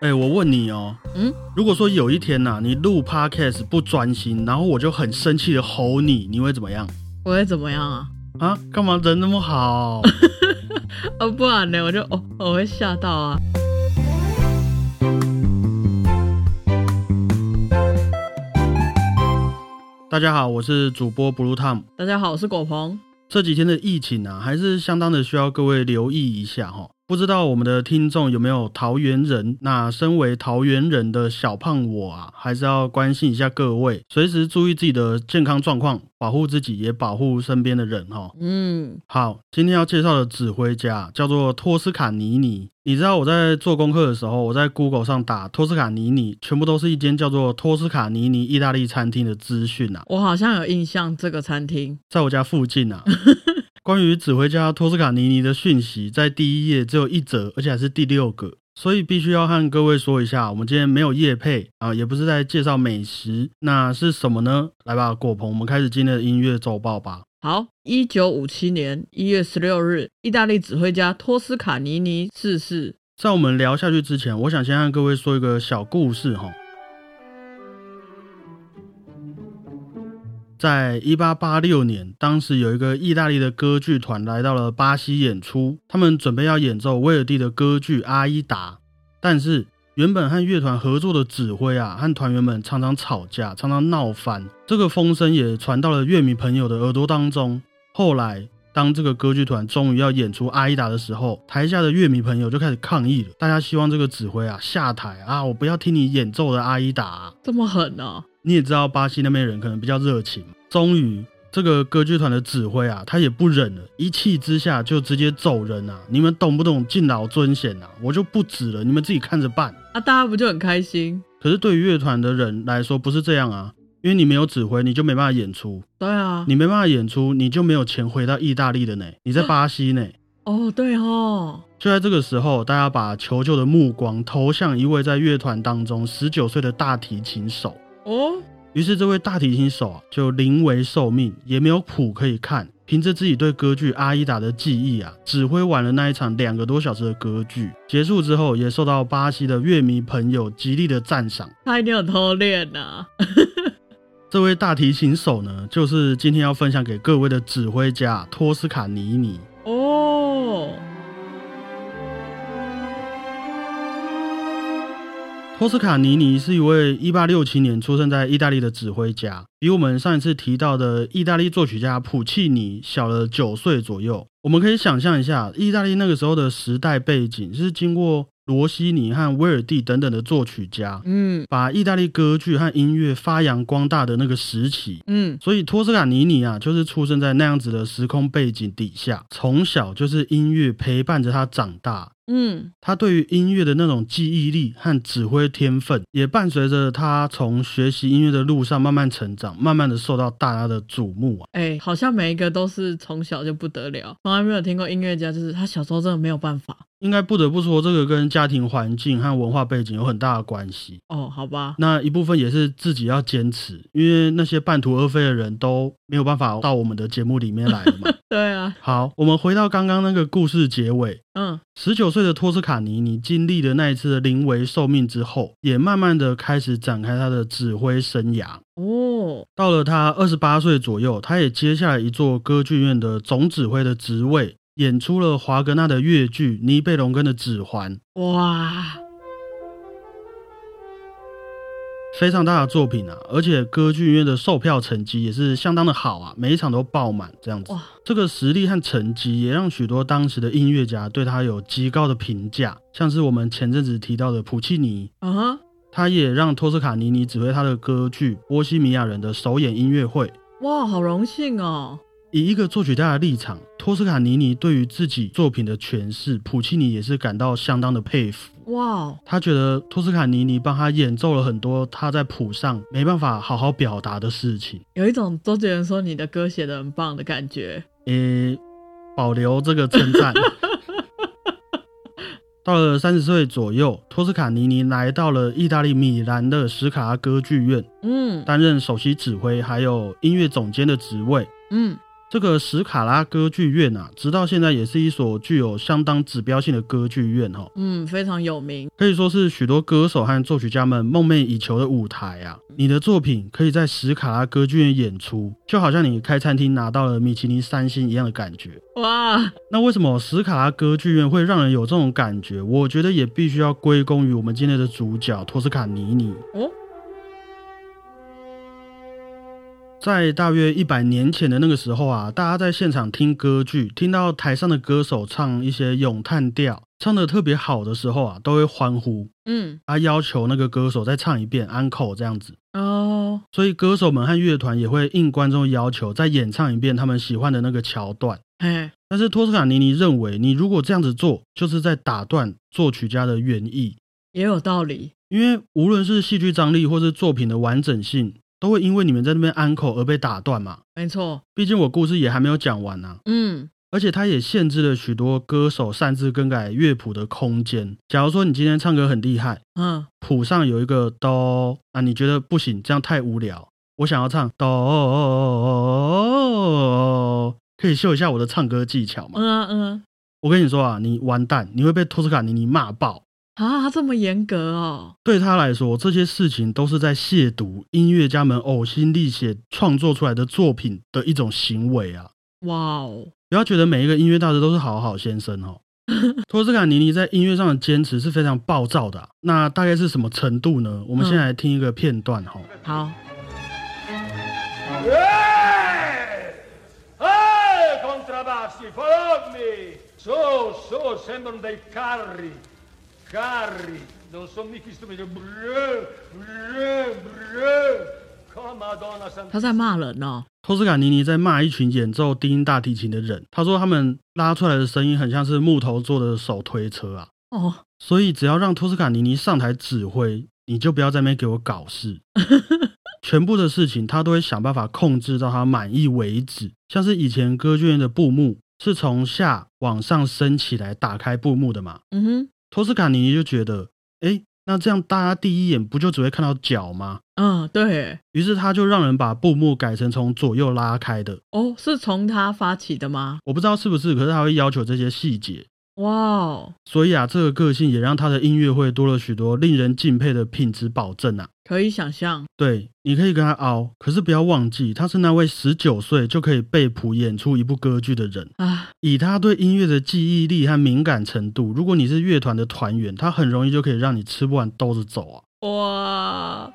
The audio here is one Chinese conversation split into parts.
哎、我问你哦，嗯，如果说有一天呐、你录 podcast 不专心，然后我就很生气的吼你，你会怎么样？我会怎么样啊？啊，干嘛人那么好？哦，不然呢？我就哦，我会吓到啊。大家好，我是主播 Blue Tom。大家好，我是果鹏。这几天的疫情啊，还是相当的需要各位留意一下哈、不知道我们的听众有没有桃园人？那身为桃园人的小胖我啊，还是要关心一下各位，随时注意自己的健康状况，保护自己，也保护身边的人哈、嗯，好，今天要介绍的指挥家叫做托斯卡尼尼。你知道我在做功课的时候，我在 Google 上打托斯卡尼尼，全部都是一间叫做托斯卡尼尼意大利餐厅的资讯啊，我好像有印象这个餐厅。在我家附近啊。关于指挥家托斯卡尼尼的讯息，在第一页只有一则，而且还是第六个，所以必须要和各位说一下，我们今天没有夜配啊，也不是在介绍美食，那是什么呢？来吧，果鹏，我们开始今天的音乐周报吧。好，一九五七年一月十六日，意大利指挥家托斯卡尼尼逝世。在我们聊下去之前，我想先和各位说一个小故事哈。在一八八六年，当时有一个意大利的歌剧团来到了巴西演出，他们准备要演奏威尔第的歌剧《阿依达》，但是原本和乐团合作的指挥啊，和团员们常常吵架，常常闹翻，这个风声也传到了乐迷朋友的耳朵当中。后来，当这个歌剧团终于要演出《阿依达》的时候，台下的乐迷朋友就开始抗议了，大家希望这个指挥啊下台啊，我不要听你演奏的《阿依达》啊。这么狠呢！你也知道，巴西那边人可能比较热情。终于，这个歌剧团的指挥啊，他也不忍了，一气之下就直接走人啊！你们懂不懂敬老尊贤啊？我就不指了，你们自己看着办。啊，大家不就很开心？可是对于乐团的人来说，不是这样啊，因为你没有指挥，你就没办法演出，对啊。你没办法演出，你就没有钱回到意大利的呢。你在巴西呢。哦，对哦。就在这个时候，大家把求救的目光投向一位在乐团当中十九岁的大提琴手。哦，于是，这位大提琴手啊，就临危受命，也没有谱可以看，凭着自己对歌剧《阿依达》的记忆啊，指挥完了那一场两个多小时的歌剧。结束之后，也受到巴西的乐迷朋友极力的赞赏。他一定有偷练呐、这位大提琴手呢，就是今天要分享给各位的指挥家托斯卡尼尼。托斯卡尼尼是一位一八六七年出生在意大利的指挥家，比我们上一次提到的意大利作曲家普契尼小了九岁左右。我们可以想象一下，意大利那个时候的时代背景是经过罗西尼和威尔蒂等等的作曲家，嗯把意大利歌剧和音乐发扬光大的那个时期。嗯，所以托斯卡尼尼啊，就是出生在那样子的时空背景底下，从小就是音乐陪伴着他长大。嗯，他对于音乐的那种记忆力和指挥天分，也伴随着他从学习音乐的路上慢慢成长，慢慢的受到大家的瞩目啊。哎、好像每一个都是从小就不得了，从来没有听过音乐家，就是他小时候真的没有办法。应该不得不说，这个跟家庭环境和文化背景有很大的关系。哦，好吧，那一部分也是自己要坚持，因为那些半途而废的人都没有办法到我们的节目里面来了嘛。对啊，好，我们回到刚刚那个故事结尾。嗯十九岁的托斯卡尼尼经历了那一次的临危受命之后，也慢慢的开始展开他的指挥生涯。哦，到了他二十八岁左右，他也接下了一座歌剧院的总指挥的职位，演出了华格纳的乐剧《尼贝龙根的指环》，哇，非常大的作品啊！而且歌剧院的售票成绩也是相当的好啊，每一场都爆满这样子哇。这个实力和成绩也让许多当时的音乐家对他有极高的评价，像是我们前阵子提到的普契尼，啊哈，他也让托斯卡尼尼指挥他的歌剧《波西米亚人》的首演音乐会。哇，好荣幸哦。以一个作曲家的立场，托斯卡尼尼对于自己作品的诠释，普契尼也是感到相当的佩服。哇，他觉得托斯卡尼尼帮他演奏了很多他在谱上没办法好好表达的事情。有一种周杰伦说你的歌写的很棒的感觉。诶，保留这个称赞。到了三十岁左右，托斯卡尼尼来到了意大利米兰的史卡拉歌剧院，嗯担任首席指挥还有音乐总监的职位。嗯，这个史卡拉歌剧院啊，直到现在也是一所具有相当指标性的歌剧院哈，嗯，非常有名，可以说是许多歌手和作曲家们梦寐以求的舞台啊。你的作品可以在史卡拉歌剧院演出，就好像你开餐厅拿到了米其林三星一样的感觉。哇，那为什么史卡拉歌剧院会让人有这种感觉？我觉得也必须要归功于我们今天的主角托斯卡尼尼。哦，在大约一百年前的那个时候啊，大家在现场听歌剧，听到台上的歌手唱一些咏叹调，唱的特别好的时候啊，都会欢呼，嗯，啊，要求那个歌手再唱一遍安 n 这样子。哦，所以歌手们和乐团也会应观众要求再演唱一遍他们喜欢的那个桥段。哎，但是托斯卡尼尼认为，你如果这样子做，就是在打断作曲家的原意，也有道理。因为无论是戏剧张力或是作品的完整性。都会因为你们在那边安口而被打断嘛？没错，毕竟我故事也还没有讲完呢。嗯，而且它也限制了许多歌手擅自更改乐谱的空间。假如说你今天唱歌很厉害，嗯，谱上有一个哆啊，你觉得不行，这样太无聊。我想要唱哆，可以秀一下我的唱歌技巧吗？嗯嗯，我跟你说啊，你完蛋，你会被托斯卡尼尼骂爆。啊，这么严格哦！对他来说，这些事情都是在亵渎音乐家们呕心沥血创作出来的作品的一种行为啊！哇哦！不要觉得每一个音乐大师都是好好先生哦。托斯卡尼尼在音乐上的坚持是非常暴躁的。那大概是什么程度呢？我们先来听一个片段哈。好。Carri, non mica 他在骂人呢。托斯卡尼尼在骂一群演奏低音大提琴的人。他说他们拉出来的声音很像是木头做的手推车啊。哦。所以只要让托斯卡尼尼上台指挥，你就不要在那边给我搞事。全部的事情他都会想办法控制到他满意为止。像是以前歌剧院的布幕是从下往上升起来打开布幕的嘛。嗯哼。托斯卡尼尼就觉得，哎，那这样大家第一眼不就只会看到脚吗？嗯，对于是他就让人把布幕改成从左右拉开的。哦，是从他发起的吗？我不知道是不是，可是他会要求这些细节。哇哦！所以啊，这个个性也让他的音乐会多了许多令人敬佩的品质保证啊。可以想象，对，你可以跟他熬，可是不要忘记，他是那位十九岁就可以背谱演出一部歌剧的人啊。以他对音乐的记忆力和敏感程度，如果你是乐团的团员，他很容易就可以让你吃不完兜着走啊。哇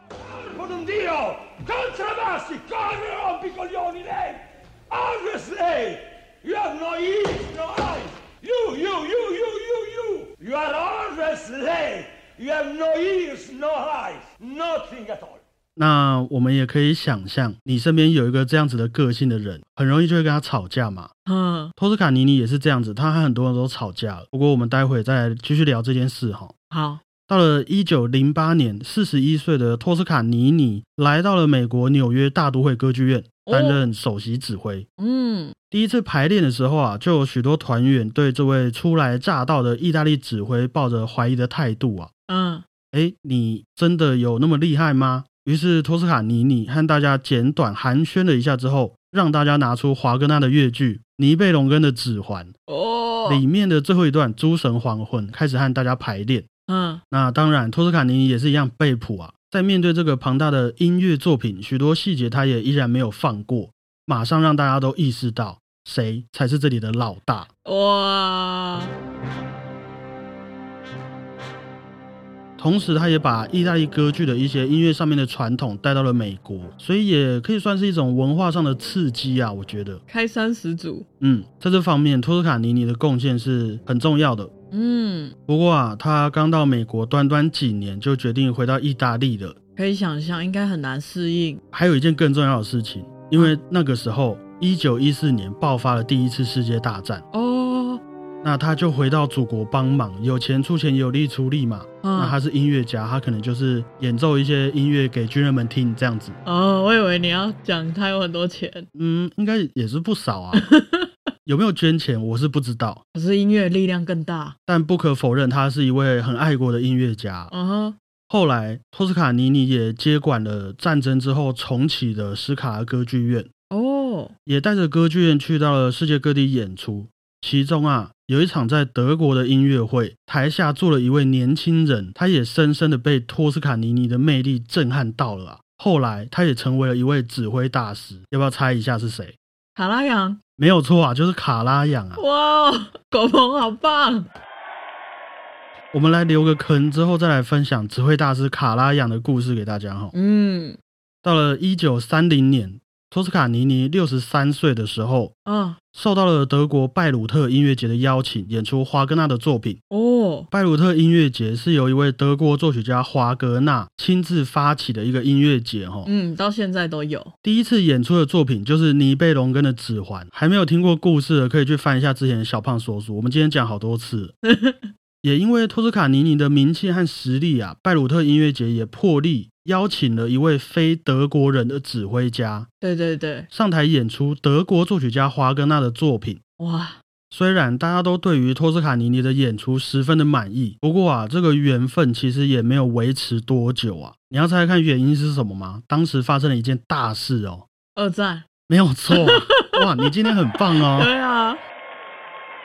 ！You, you, you, you, you, you. You are always late. You have no ears, no eyes, nothing at all. 那我们也可以想象，你身边有一个这样子的个性的人，很容易就会跟他吵架嘛。嗯，托斯卡尼尼也是这样子，他和很多人都吵架了。不过我们待会再继续聊这件事哈。好，到了一九零八年，四十一岁的托斯卡尼尼来到了美国纽约大都会歌剧院。担任首席指挥。嗯，第一次排练的时候啊，就有许多团员对这位初来乍到的意大利指挥抱着怀疑的态度啊。嗯，哎，你真的有那么厉害吗？于是托斯卡尼尼和大家简短寒暄了一下之后，让大家拿出华格纳的乐剧《尼贝龙根的指环》哦，里面的最后一段《诸神黄昏》，开始和大家排练。嗯，那当然，托斯卡尼尼也是一样背谱啊。在面对这个庞大的音乐作品，许多细节他也依然没有放过，马上让大家都意识到谁才是这里的老大。哇！同时，他也把意大利歌剧的一些音乐上面的传统带到了美国，所以也可以算是一种文化上的刺激啊！我觉得开山始祖。嗯，在这方面，托斯卡尼尼的贡献是很重要的。嗯，不过啊，他刚到美国短短几年，就决定回到意大利了。可以想象，应该很难适应。还有一件更重要的事情，因为那个时候，一九一四年爆发了第一次世界大战。哦，那他就回到祖国帮忙，有钱出钱，有力出力嘛。那他是音乐家，他可能就是演奏一些音乐给军人们听，这样子。哦，我以为你要讲他有很多钱。嗯，应该也是不少啊。有没有捐钱，我是不知道。可是音乐力量更大，但不可否认，他是一位很爱国的音乐家。嗯哼。后来，托斯卡尼尼也接管了战争之后重启的斯卡拉歌剧院。哦。哦，也带着歌剧院去到了世界各地演出。其中啊，有一场在德国的音乐会，台下坐了一位年轻人，他也深深的被托斯卡尼尼的魅力震撼到了啊。后来，他也成为了一位指挥大师。要不要猜一下是谁？卡拉扬，没有错啊，就是卡拉扬啊。哇，狗鹏好棒！我们来留个坑，之后再来分享指挥大师卡拉扬的故事给大家哈。嗯，到了一九三零年，托斯卡尼尼六十三岁的时候，啊，受到了德国拜鲁特音乐节的邀请，演出华格纳的作品。哦，拜鲁特音乐节是由一位德国作曲家华格纳亲自发起的一个音乐节，哈。嗯，到现在都有。第一次演出的作品就是尼贝龙根的《指环》，还没有听过故事的可以去翻一下之前的小胖说书。我们今天讲好多次，也因为托斯卡尼尼的名气和实力啊，拜鲁特音乐节也破例邀请了一位非德国人的指挥家对对对，上台演出德国作曲家华格纳的作品。哇，虽然大家都对于托斯卡尼尼的演出十分的满意，不过啊，这个缘分其实也没有维持多久啊。你要猜猜看原因是什么吗？当时发生了一件大事哦，二战。没有错啊，哇，你今天很棒哦。对啊，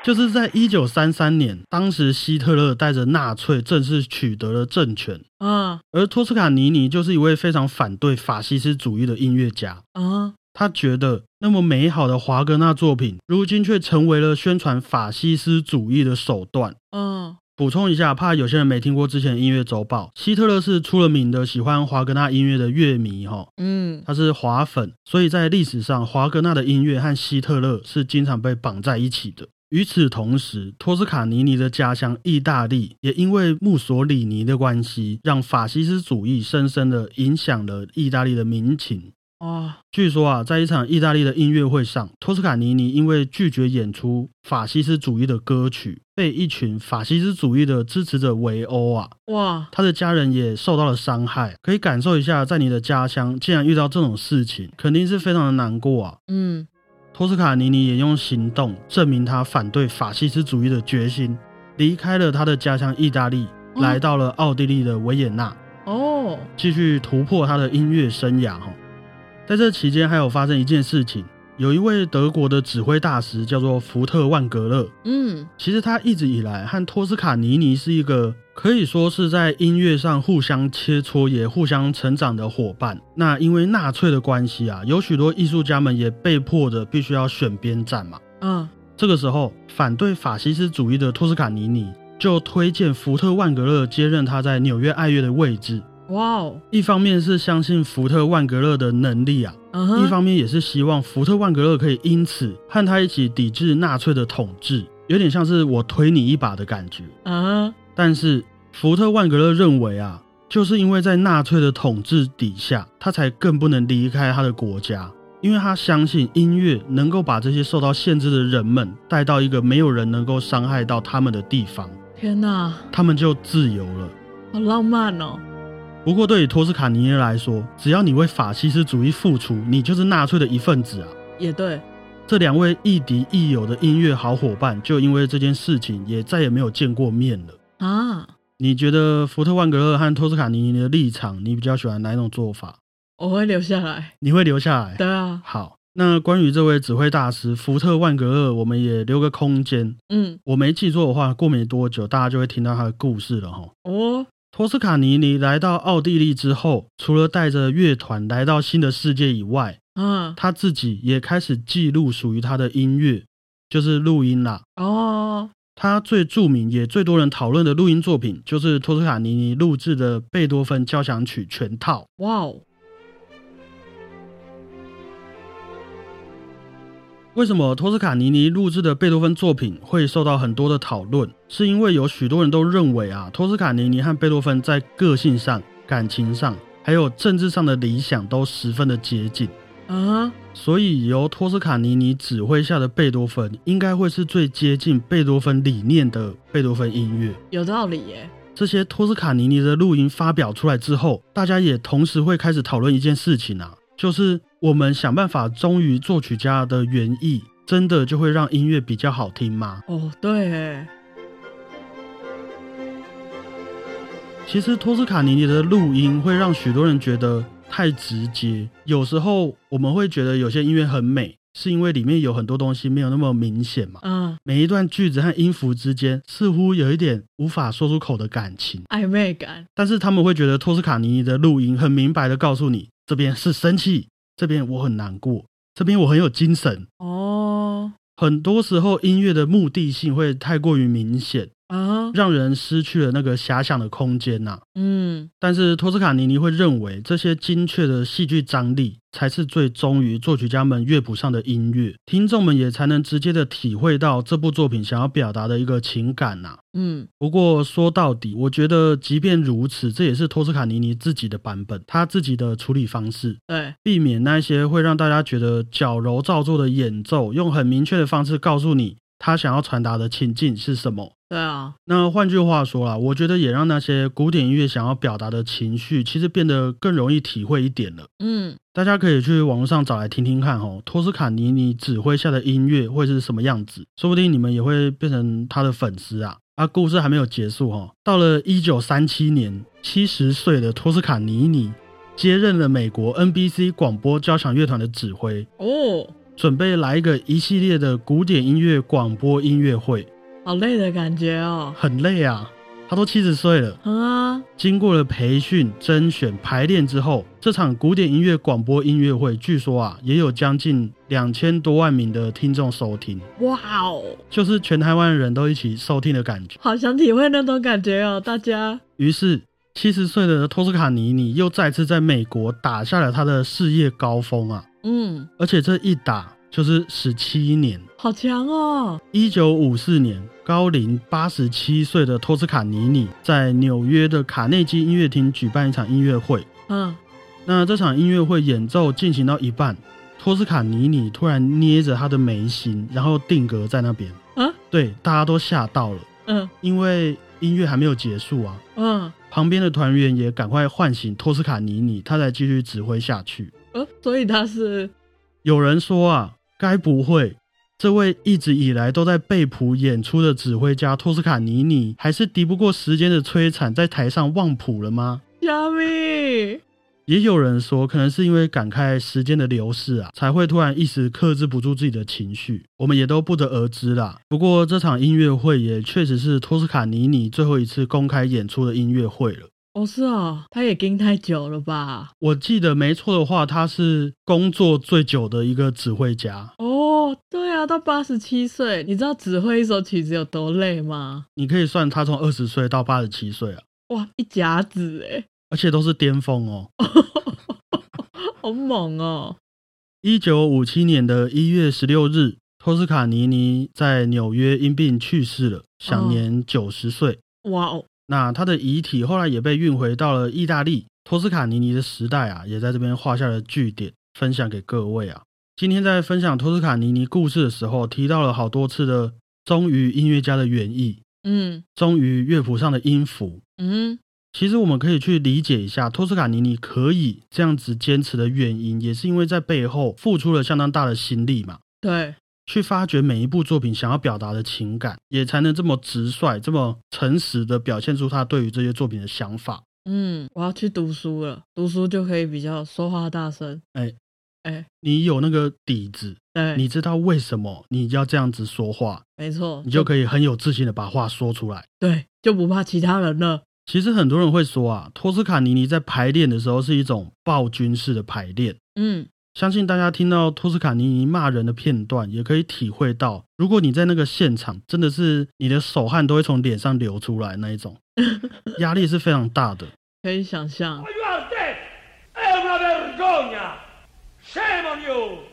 就是在一九三三年，当时希特勒带着纳粹正式取得了政权，啊而托斯卡尼尼就是一位非常反对法西斯主义的音乐家。啊，他觉得那么美好的华格纳作品，如今却成为了宣传法西斯主义的手段。嗯补充一下，怕有些人没听过之前的音乐周报，希特勒是出了名的喜欢华格纳音乐的乐迷哈，嗯，他是华粉，所以在历史上，华格纳的音乐和希特勒是经常被绑在一起的。与此同时，托斯卡尼尼的家乡意大利也因为墨索里尼的关系，让法西斯主义深深的影响了意大利的民情。哦，据说啊，在一场意大利的音乐会上，托斯卡尼尼因为拒绝演出法西斯主义的歌曲，被一群法西斯主义的支持者围殴啊，哇，他的家人也受到了伤害。可以感受一下，在你的家乡竟然遇到这种事情，肯定是非常的难过啊。嗯，托斯卡尼尼也用行动证明他反对法西斯主义的决心，离开了他的家乡意大利，嗯来到了奥地利的维也纳。哦，继续突破他的音乐生涯哈。在这期间，还有发生一件事情，有一位德国的指挥大师叫做福特万格勒。嗯，其实他一直以来和托斯卡尼尼是一个可以说是在音乐上互相切磋，也互相成长的伙伴。那因为纳粹的关系啊，有许多艺术家们也被迫的必须要选边站嘛。嗯，这个时候，反对法西斯主义的托斯卡尼尼就推荐福特万格勒接任他在纽约爱乐的位置。哇哦，一方面是相信福特万格勒的能力啊，一方面也是希望福特万格勒可以因此和他一起抵制纳粹的统治，有点像是我推你一把的感觉。啊，但是福特万格勒认为啊，就是因为在纳粹的统治底下，他才更不能离开他的国家，因为他相信音乐能够把这些受到限制的人们带到一个没有人能够伤害到他们的地方，天哪，他们就自由了。好浪漫哦。不过，对于托斯卡尼尼来说，只要你为法西斯主义付出，你就是纳粹的一份子啊！也对，这两位亦敌亦友的音乐好伙伴，就因为这件事情也再也没有见过面了。啊，你觉得福特万格勒和托斯卡尼尼的立场，你比较喜欢哪一种做法？我会留下来。你会留下来？对啊，好，那关于这位指挥大师福特万格勒，我们也留个空间。嗯，我没记错的话，过没多久，大家就会听到他的故事了哈。哦，托斯卡尼尼来到奥地利之后，除了带着乐团来到新的世界以外，嗯，他自己也开始记录属于他的音乐，就是录音啦。哦，他最著名也最多人讨论的录音作品，就是托斯卡尼尼录制的贝多芬交响曲全套。哇哦，为什么托斯卡尼尼录制的贝多芬作品会受到很多的讨论？是因为有许多人都认为啊，托斯卡尼尼和贝多芬在个性上、感情上，还有政治上的理想都十分的接近。啊，所以由托斯卡尼尼指挥下的贝多芬，应该会是最接近贝多芬理念的贝多芬音乐。有道理耶。这些托斯卡尼尼的录音发表出来之后，大家也同时会开始讨论一件事情啊，就是我们想办法忠于作曲家的原意，真的就会让音乐比较好听吗？哦，对，其实托斯卡尼尼的录音会让许多人觉得太直接，有时候我们会觉得有些音乐很美，是因为里面有很多东西没有那么明显嘛。嗯，每一段句子和音符之间似乎有一点无法说出口的感情，暧昧感。但是他们会觉得托斯卡尼尼的录音很明白的告诉你，这边是生气，这边我很难过，这边我很有精神。哦，很多时候音乐的目的性会太过于明显，啊，让人失去了那个遐想的空间呐、嗯，但是托斯卡尼尼会认为，这些精确的戏剧张力才是最忠于作曲家们乐谱上的音乐，听众们也才能直接的体会到这部作品想要表达的一个情感呐、嗯，不过说到底，我觉得即便如此，这也是托斯卡尼尼自己的版本，他自己的处理方式，对，避免那些会让大家觉得矫揉造作的演奏，用很明确的方式告诉你他想要传达的情境是什么。对啊，那换句话说啦，我觉得也让那些古典音乐想要表达的情绪，其实变得更容易体会一点了。嗯，大家可以去网络上找来听听看哦，托斯卡尼尼指挥下的音乐会是什么样子，说不定你们也会变成他的粉丝啊！啊，故事还没有结束哦，到了一九三七年，七十岁的托斯卡尼尼接任了美国 NBC 广播交响乐团的指挥，哦，准备来一个一系列的古典音乐广播音乐会，好累的感觉哦。很累啊！他都七十岁了。嗯啊，经过了培训、甄选、排练之后，这场古典音乐广播音乐会，据说啊，也有将近两千多万名的听众收听，哇哦，就是全台湾人都一起收听的感觉。好想体会那种感觉哦，大家。于是，七十岁的托斯卡尼尼又再次在美国打下了他的事业高峰啊！嗯，而且这一打就是十七年。好强哦。一九五四年，高龄八十七岁的托斯卡尼尼在纽约的卡内基音乐厅举办一场音乐会。嗯，那这场音乐会演奏进行到一半，托斯卡尼尼突然捏着他的眉心，然后定格在那边。啊，对，大家都吓到了，嗯因为音乐还没有结束啊。嗯旁边的团员也赶快唤醒托斯卡尼尼，他才继续指挥下去。呃，所以他是有人说啊，该不会这位一直以来都在背谱演出的指挥家托斯卡尼尼，还是敌不过时间的摧残，在台上忘谱了吗？虾米？也有人说，可能是因为感慨时间的流逝啊，才会突然一时克制不住自己的情绪，我们也都不得而知啦。不过这场音乐会也确实是托斯卡尼尼最后一次公开演出的音乐会了。哦，是哦，他也盯太久了吧？我记得没错的话，他是工作最久的一个指挥家。哦，对啊，到八十七岁，你知道指挥一首曲子有多累吗？你可以算他从二十岁到八十七岁啊，哇，一甲子哎，而且都是巅峰哦。好猛哦！一九五七年的一月十六日，托斯卡尼尼在纽约因病去世了，享年九十岁。哇哦，那他的遗体后来也被运回到了意大利，托斯卡尼尼的时代啊，也在这边画下了句点，分享给各位啊。今天在分享托斯卡尼尼故事的时候，提到了好多次的忠于音乐家的原意，嗯忠于乐谱上的音符。嗯，其实我们可以去理解一下，托斯卡尼尼可以这样子坚持的原因，也是因为在背后付出了相当大的心力嘛。对，去发掘每一部作品想要表达的情感，也才能这么直率、这么诚实的表现出他对于这些作品的想法。嗯，我要去读书了，读书就可以比较说话大声。哎哎，你有那个底子，对，你知道为什么你要这样子说话，没错，你就可以很有自信的把话说出来。对，就不怕其他人了。其实很多人会说啊，托斯卡尼尼在排练的时候是一种暴君式的排练。嗯，相信大家听到托斯卡尼尼骂人的片段，也可以体会到，如果你在那个现场，真的是你的手汗都会从脸上流出来那一种，压力是非常大的。可以想象。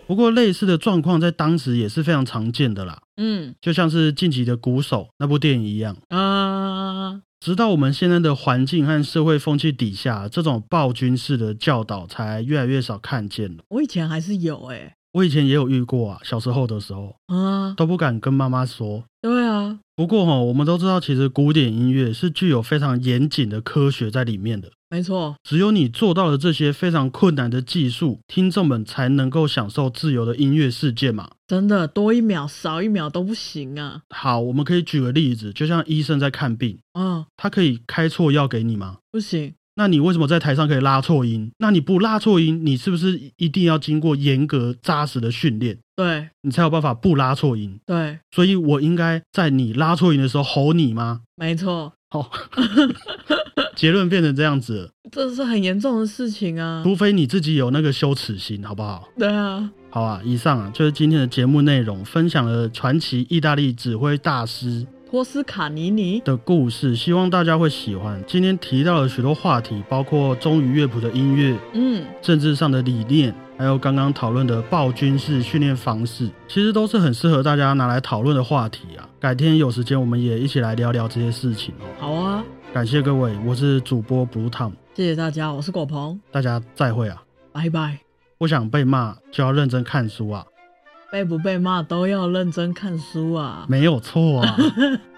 不过类似的状况在当时也是非常常见的啦，嗯就像是《晋级的鼓手》那部电影一样。啊，直到我们现在的环境和社会风气底下，这种暴君式的教导才越来越少看见了。我以前还是有哎、我以前也有遇过啊，小时候的时候啊，都不敢跟妈妈说。对啊，不过哈、我们都知道，其实古典音乐是具有非常严谨的科学在里面的。没错，只有你做到了这些非常困难的技术，听众们才能够享受自由的音乐世界嘛。真的多一秒少一秒都不行啊。好，我们可以举个例子，就像医生在看病，啊，他可以开错药给你吗？不行，那你为什么在台上可以拉错音？那你不拉错音，你是不是一定要经过严格扎实的训练，对你才有办法不拉错音？对，所以我应该在你拉错音的时候吼你吗？没错，好，结论变成这样子了，这是很严重的事情啊。除非你自己有那个羞耻心，好不好？对啊，好啊，以上啊就是今天的节目内容，分享了传奇意大利指挥大师托斯卡尼尼，的故事，希望大家会喜欢。今天提到了许多话题，包括忠于乐谱的音乐、嗯，政治上的理念，还有刚刚讨论的暴君式训练方式，其实都是很适合大家拿来讨论的话题啊。改天有时间我们也一起来聊聊这些事情哦。好啊，感谢各位，我是主播 Blue Tom，谢谢大家，我是果鹏，大家再会啊！拜拜。不想被骂就要认真看书啊，被不被骂都要认真看书啊。没有错啊。